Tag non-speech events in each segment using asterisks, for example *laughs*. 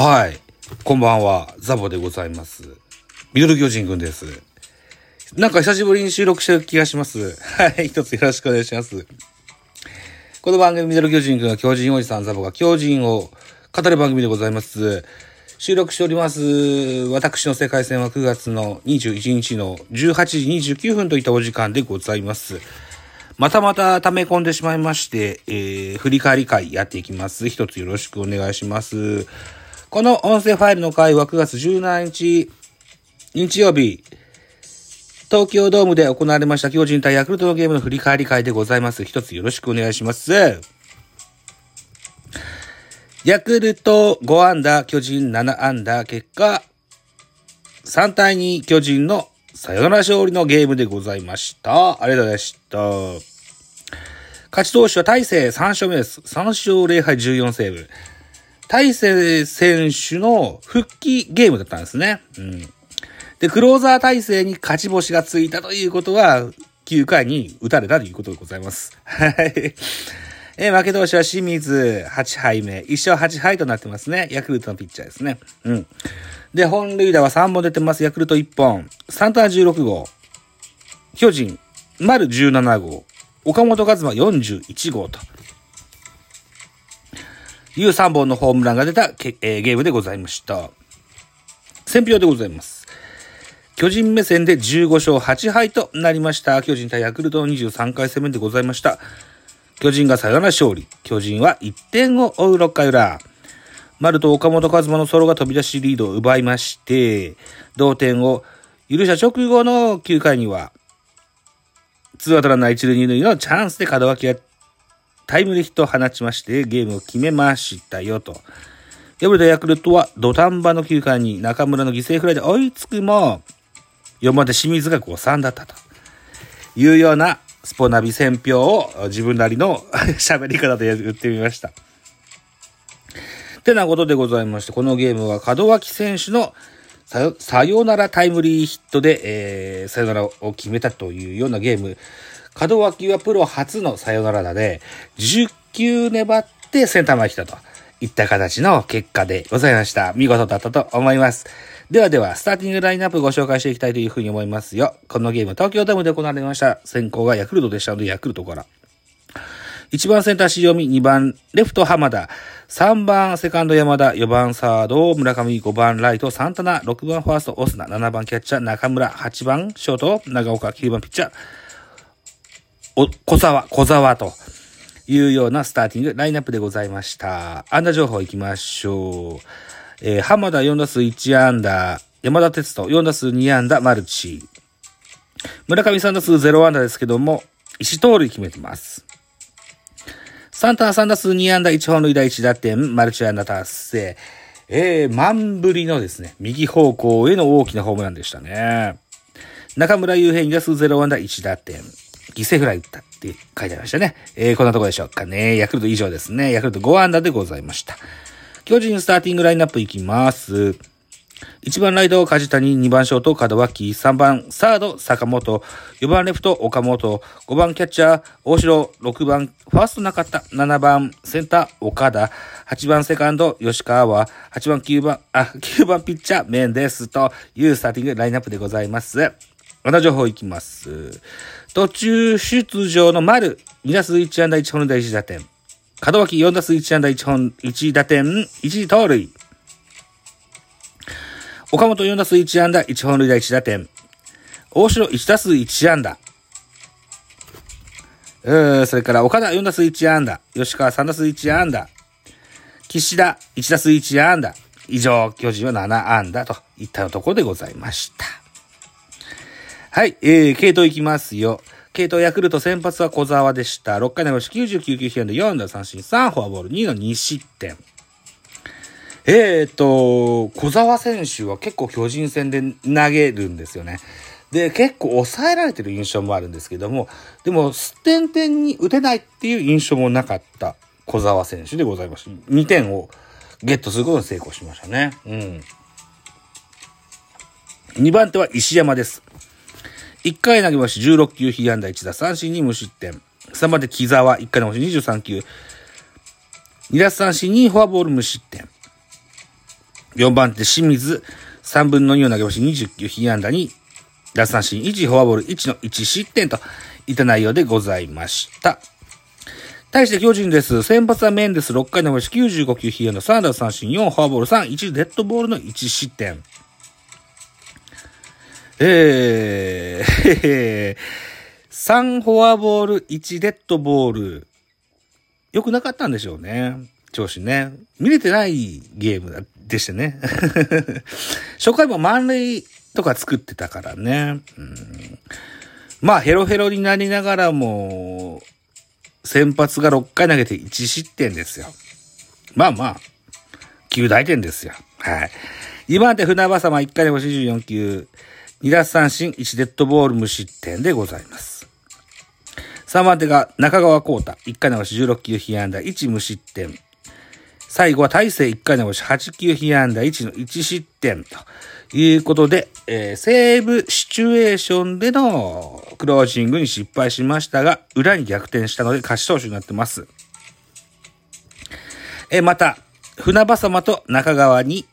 はい。こんばんは。ザボでございます。ミドル巨人くんです。なんか久しぶりに収録してる気がします。はい。一つよろしくお願いします。この番組ミドル巨人くんは巨人おじさんザボが巨人を語る番組でございます。収録しております。私の世界戦は9月の21日の18時29分といったお時間でございます。またまた溜め込んでしまいまして、えー、振り返り会やっていきます。一つよろしくお願いします。この音声ファイルの回は9月17日、日曜日、東京ドームで行われました巨人対ヤクルトのゲームの振り返り会でございます。一つよろしくお願いします。ヤクルト5安打、巨人7安打、結果、3対2巨人のサヨナラ勝利のゲームでございました。ありがとうございました。勝ち投手は大勢3勝目です。3勝0敗14セーブ。大勢選手の復帰ゲームだったんですね。うん。で、クローザー大勢に勝ち星がついたということは、9回に打たれたということでございます。はい。え負け投手は清水8敗目。1勝8敗となってますね。ヤクルトのピッチャーですね。うん。で、本塁打は3本出てます。ヤクルト1本。サンタナ16号。巨人、丸17号。岡本和真41号と。いう3本のホームランが出たけ、えーゲームでございました。選票でございます。巨人目線で15勝8敗となりました。巨人対ヤクルトの23回戦目でございました。巨人がサヨナラ勝利。巨人は1点を追う6回裏。丸と岡本和真のソロが飛び出しリードを奪いまして、同点を許した直後の9回には、ツーアウトランナー一塁二塁のチャンスで門脇がタイムリーヒットを放ちまして、ゲームを決めましたよと。敗れたヤクルトは土壇場の9回に中村の犠牲フライで追いつくも、4番で清水が5-3だったというようなスポナビ選評を自分なりの *laughs* 喋り方で言ってみました。てなことでございまして、このゲームは門脇選手のさよサヨナラタイムリーヒットで、えー、サヨナラを決めたというようなゲーム。門脇はプロ初のサヨナラ打で、10球粘ってセンター前来たといった形の結果でございました。見事だったと思います。ではでは、スターティングラインナップご紹介していきたいというふうに思いますよ。このゲーム、東京ドームで行われました。先行がヤクルトでしたので、ヤクルトから。1番センター塩見、2番レフト浜田、3番セカンド山田、4番サード村上、5番ライトサンタナ、6番ファーストオスナ、7番キャッチャー中村、8番ショート長岡、9番ピッチャー、小沢、小沢というようなスターティングラインナップでございました。安打情報行きましょう。えー浜田4打数1安打、山田哲人4打数2安打、マルチ。村上3打数0安打ですけども、1盗塁決めてます。サンタナ3打数2安打1本塁打1打点、マルチ安打達成。えー、満振りのですね、右方向への大きなホームランでしたね。中村悠平2打数0安打1打点。犠牲フライ打ったって書いてありましたね。えー、こんなとこでしょうかね。ヤクルト以上ですね。ヤクルト5安打でございました。巨人スターティングラインナップいきます。1番ライト梶谷、2番ショート門脇、3番サード坂本、4番レフト岡本、5番キャッチャー大城、6番ファースト中田、7番センター岡田、8番セカンド吉川は、8番9番、あ、9番ピッチャーメンデスというスターティングラインナップでございます。また情報いきます。途中出場の丸、2打数1安打1本塁打1打点。門脇4打数1安打1本、1打点、1盗塁。岡本4打数1安打1本塁打1打点。大城1打数1安打。うーそれから岡田4打数1安打、吉川3打数1安打、岸田1打数1安打、以上、巨人は7安打といったところでございました。はい、えー、系統いきますよ。系統ヤクルト先発は小沢でした。6回投げし99球被安で4打三振3フォアボール2の2失点。えーと、小沢選手は結構巨人戦で投げるんですよね。で、結構抑えられてる印象もあるんですけども、でも、すってんてんに打てないっていう印象もなかった小沢選手でございます。2点をゲットすることに成功しましたね。うん。2番手は石山です。1回投げまし16球、被安打1打三振に無失点。3番手木沢、1回投げまし23球。2奪三振にフォアボール無失点。4番手清水、3分の2を投げまし20球、被安打に奪三振1、フォアボール1の1失点といった内容でございました。対して巨人です。先発はメンデス6回のし95球被安打3奪三振4フォアボール3、1デッドボールの1失点。えー、3フォアボール1デッドボール。良くなかったんでしょうね。調子ね。見れてないゲームでしたね。*laughs* 初回も満塁とか作ってたからね。うんまあ、ヘロヘロになりながらも、先発が6回投げて1失点ですよ。まあまあ、9大点ですよ。はい。2番手船場様1回で54球、2奪三振、1デッドボール無失点でございます。3番手が中川幸太、1回で16球被安打、1無失点。最後は大勢1回で8球被安打、1の1失点ということで、えー、セーブシチュエーションでのクロージングに失敗しましたが、裏に逆転したので勝ち投手になってます。えー、また、船場様と中川に、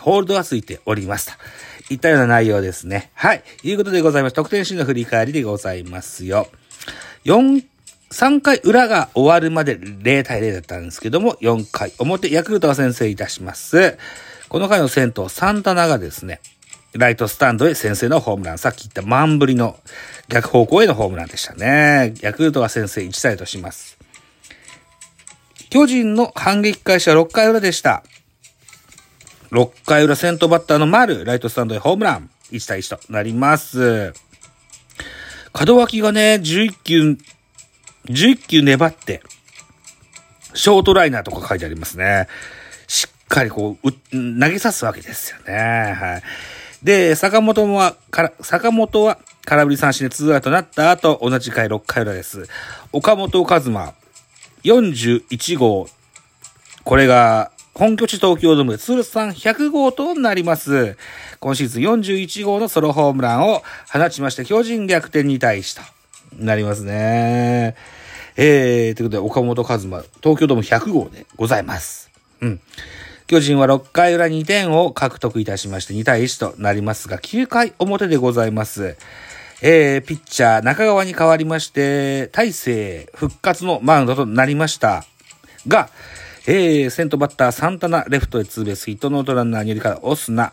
ホールドがついております。といったような内容ですね。はい。いうことでございます。得点シーンの振り返りでございますよ。4、3回裏が終わるまで0対0だったんですけども、4回表、ヤクルトが先制いたします。この回の先頭、サンタナがですね、ライトスタンドへ先制のホームラン。さっき言った満振りの逆方向へのホームランでしたね。ヤクルトが先制1対とします。巨人の反撃開始は6回裏でした。6回裏先頭バッターの丸、ライトスタンドへホームラン。1対1となります。門脇がね、11球、11球粘って、ショートライナーとか書いてありますね。しっかりこう、う投げさすわけですよね。はい。で、坂本は、から、坂本は空振り三振でツーアウトになった後、同じ回6回裏です。岡本和真、41号。これが、本拠地東京ドームで通算100号となります。今シーズン41号のソロホームランを放ちまして、巨人逆転に対しとなりますね。えー、ということで、岡本和真、東京ドーム100号でございます。うん。巨人は6回裏2点を獲得いたしまして2対1となりますが、9回表でございます。えー、ピッチャー中川に代わりまして、大勢復活のマウンドとなりました。が、えー、先頭バッターサンタナレフトへツーベースヒットノートランナーによりからオスナ。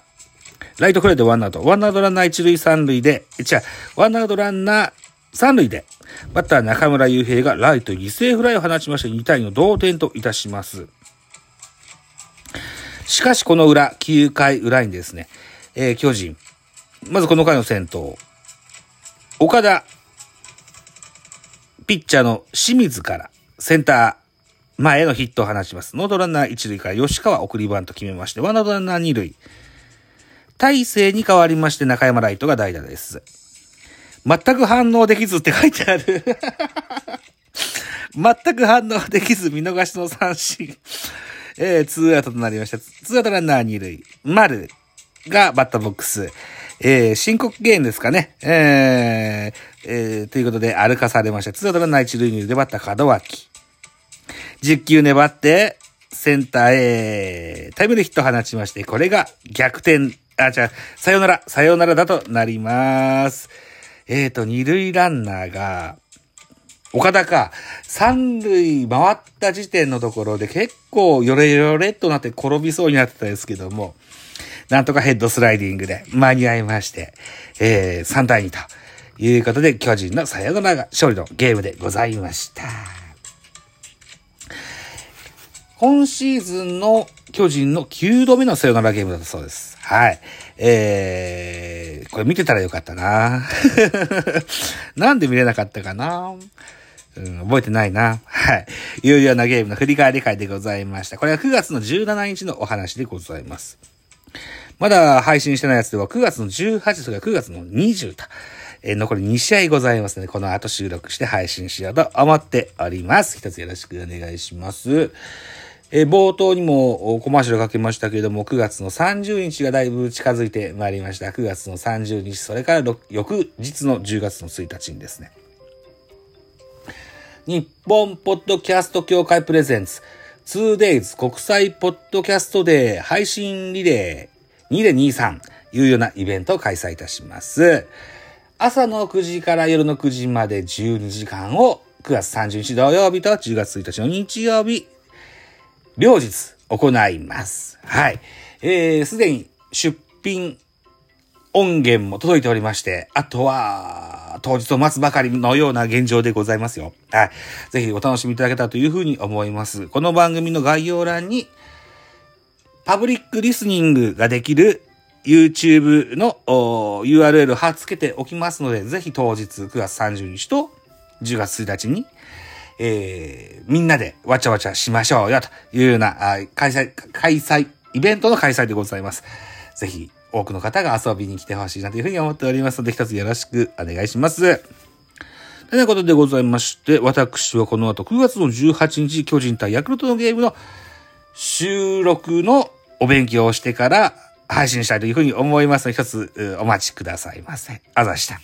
ライトフライでワンアウト。ワンアウトランナー一塁三塁で、違う、ワンアウトランナー三塁で、バッター中村雄平がライト犠牲フライを放ちまして2対の同点といたします。しかしこの裏、9回裏にですね、えー、巨人、まずこの回の先頭、岡田、ピッチャーの清水からセンター前へのヒットを放ちます。ノーアウトランナー一塁から吉川送りバント決めまして、ワンアウトランナー二塁。大勢に変わりまして中山ライトが代打です。全く反応できずって書いてある。*laughs* 全く反応できず見逃しの三振。えー、ツーアウトとなりました。ツーアウトランナー二塁。丸がバッターボックス。えー、申告敬遠ですかね。えー、えー、ということで歩かされました。ツーアウトランナー一塁二塁でバッター門脇。10球粘って、センターへタイムリーヒットを放ちまして、これが逆転、あ、じゃ、さよなら、さよならだとなります。えーと、二塁ランナーが、岡田か、三塁回った時点のところで結構ヨレヨレとなって転びそうになってたんですけども、なんとかヘッドスライディングで間に合いまして、えー、3対2ということで、巨人のサヨナラが勝利のゲームでございました。今シーズンの巨人の9度目のサヨナラゲームだったそうです。はい。えー、これ見てたらよかったな *laughs* なんで見れなかったかなうん、覚えてないな。はい。有料なゲームの振り返り会でございました。これは9月の17日のお話でございます。まだ配信してないやつでは9月の18、それから9月の20と、えー残り2試合ございますので、この後収録して配信しようと思っております。一つよろしくお願いします。えー冒頭にもコマーシャルかけましたけれども、9月の30日がだいぶ近づいてまいりました。9月の30日、それから翌日の10月の1日にですね、日本ポッドキャスト協会プレゼンツ 2days 国際ポッドキャストデー配信リレー2023いうようなイベントを開催いたします。朝の9時から夜の9時まで12時間を9月30日土曜日と10月1日の日曜日両日行います。はい。えー、すでに出品音源も届いておりまして、あとは、当日を待つばかりのような現状でございますよ。はい。ぜひお楽しみいただけたらというふうに思います。この番組の概要欄に、パブリックリスニングができる YouTube の URL を貼っ付けておきますので、ぜひ当日9月30日と10月1日に、えーみんなでわちゃわちゃしましょうよというような、開催、開催、イベントの開催でございます。ぜひ多くの方が遊びに来てほしいなというふうに思っておりますので、一つよろしくお願いします。ということでございまして、私はこの後9月の18日、巨人対ヤクルトのゲームの収録のお勉強をしてから配信したいというふうに思いますので、一つお待ちくださいませ。あざした。